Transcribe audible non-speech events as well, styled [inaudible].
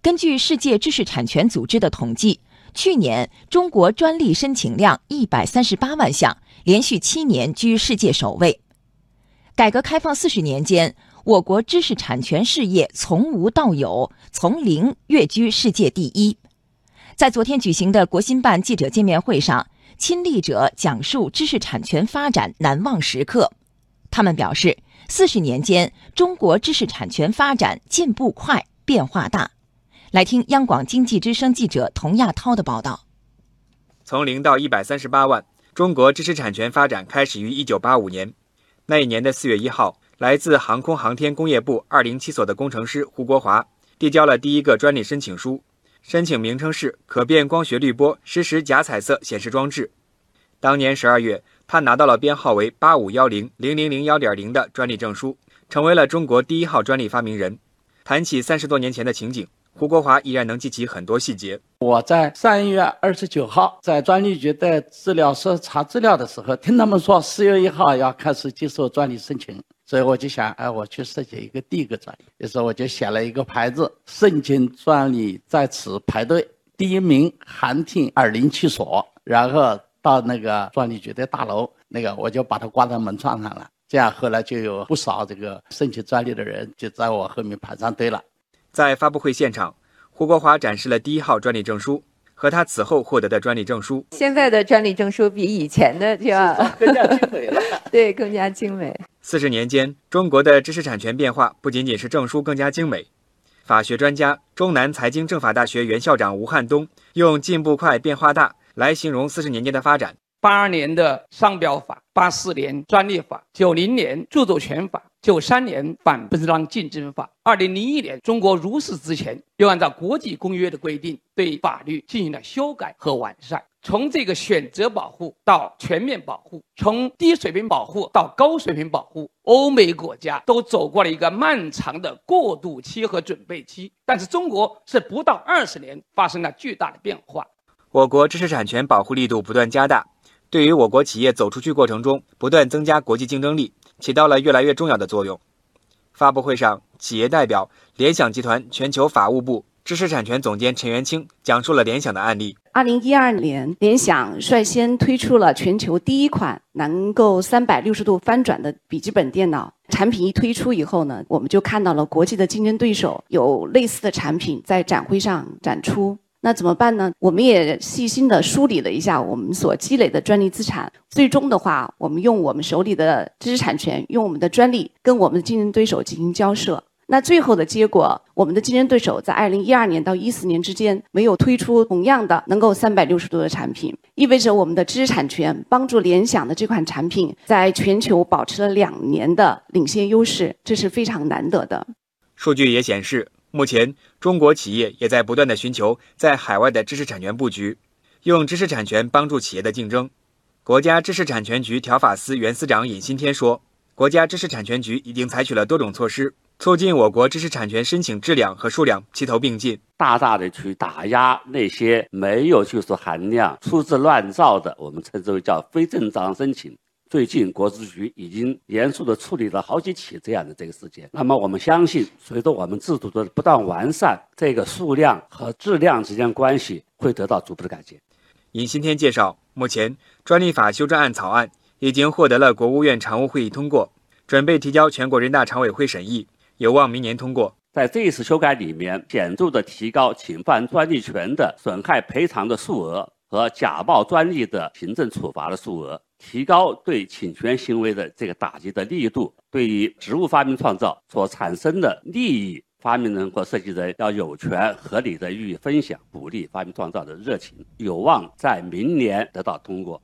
根据世界知识产权组织的统计，去年中国专利申请量一百三十八万项，连续七年居世界首位。改革开放四十年间，我国知识产权事业从无到有，从零跃居世界第一。在昨天举行的国新办记者见面会上，亲历者讲述知识产权发展难忘时刻。他们表示，四十年间，中国知识产权发展进步快，变化大。来听央广经济之声记者童亚涛的报道。从零到一百三十八万，中国知识产权发展开始于一九八五年。那一年的四月一号，来自航空航天工业部二零七所的工程师胡国华递交了第一个专利申请书，申请名称是可变光学滤波实时假彩色显示装置。当年十二月，他拿到了编号为八五幺零零零零幺点零的专利证书，成为了中国第一号专利发明人。谈起三十多年前的情景。胡国华依然能记起很多细节。我在三月二十九号在专利局的资料室查资料的时候，听他们说四月一号要开始接受专利申请，所以我就想，哎，我去申请一个第一个专利。于是我就写了一个牌子，申请专利在此排队，第一名韩听二零七所，然后到那个专利局的大楼，那个我就把它挂在门窗上了。这样后来就有不少这个申请专利的人就在我后面排上队了。在发布会现场，胡国华展示了第一号专利证书和他此后获得的专利证书。现在的专利证书比以前的就要 [laughs] 更加精美了，[laughs] 对，更加精美。四十年间，中国的知识产权变化不仅仅是证书更加精美。法学专家、中南财经政法大学原校长吴汉东用“进步快，变化大”来形容四十年间的发展。八二年的商标法，八四年专利法，九零年著作权法。九三年反不正当竞争法，二零零一年中国入世之前，又按照国际公约的规定，对法律进行了修改和完善。从这个选择保护到全面保护，从低水平保护到高水平保护，欧美国家都走过了一个漫长的过渡期和准备期。但是中国是不到二十年发生了巨大的变化。我国知识产权保护力度不断加大，对于我国企业走出去过程中不断增加国际竞争力。起到了越来越重要的作用。发布会上，企业代表联想集团全球法务部知识产权总监陈元清讲述了联想的案例。二零一二年，联想率先推出了全球第一款能够三百六十度翻转的笔记本电脑。产品一推出以后呢，我们就看到了国际的竞争对手有类似的产品在展会上展出。那怎么办呢？我们也细心的梳理了一下我们所积累的专利资产，最终的话，我们用我们手里的知识产权，用我们的专利跟我们的竞争对手进行交涉。那最后的结果，我们的竞争对手在二零一二年到一四年之间没有推出同样的能够三百六十度的产品，意味着我们的知识产权帮助联想的这款产品在全球保持了两年的领先优势，这是非常难得的。数据也显示。目前，中国企业也在不断的寻求在海外的知识产权布局，用知识产权帮助企业的竞争。国家知识产权局条法司原司长尹新天说：“国家知识产权局已经采取了多种措施，促进我国知识产权申请质量和数量齐头并进，大大的去打压那些没有技术含量、粗制滥造的，我们称之为叫非正当申请。”最近，国资局已经严肃地处理了好几起这样的这个事件。那么，我们相信，随着我们制度的不断完善，这个数量和质量之间关系会得到逐步的改进。尹新天介绍，目前专利法修正案草案已经获得了国务院常务会议通过，准备提交全国人大常委会审议，有望明年通过。在这一次修改里面，显著地提高侵犯专利权的损害赔偿的数额和假冒专利的行政处罚的数额。提高对侵权行为的这个打击的力度，对于植物发明创造所产生的利益，发明人或设计人要有权合理的予以分享，鼓励发明创造的热情，有望在明年得到通过。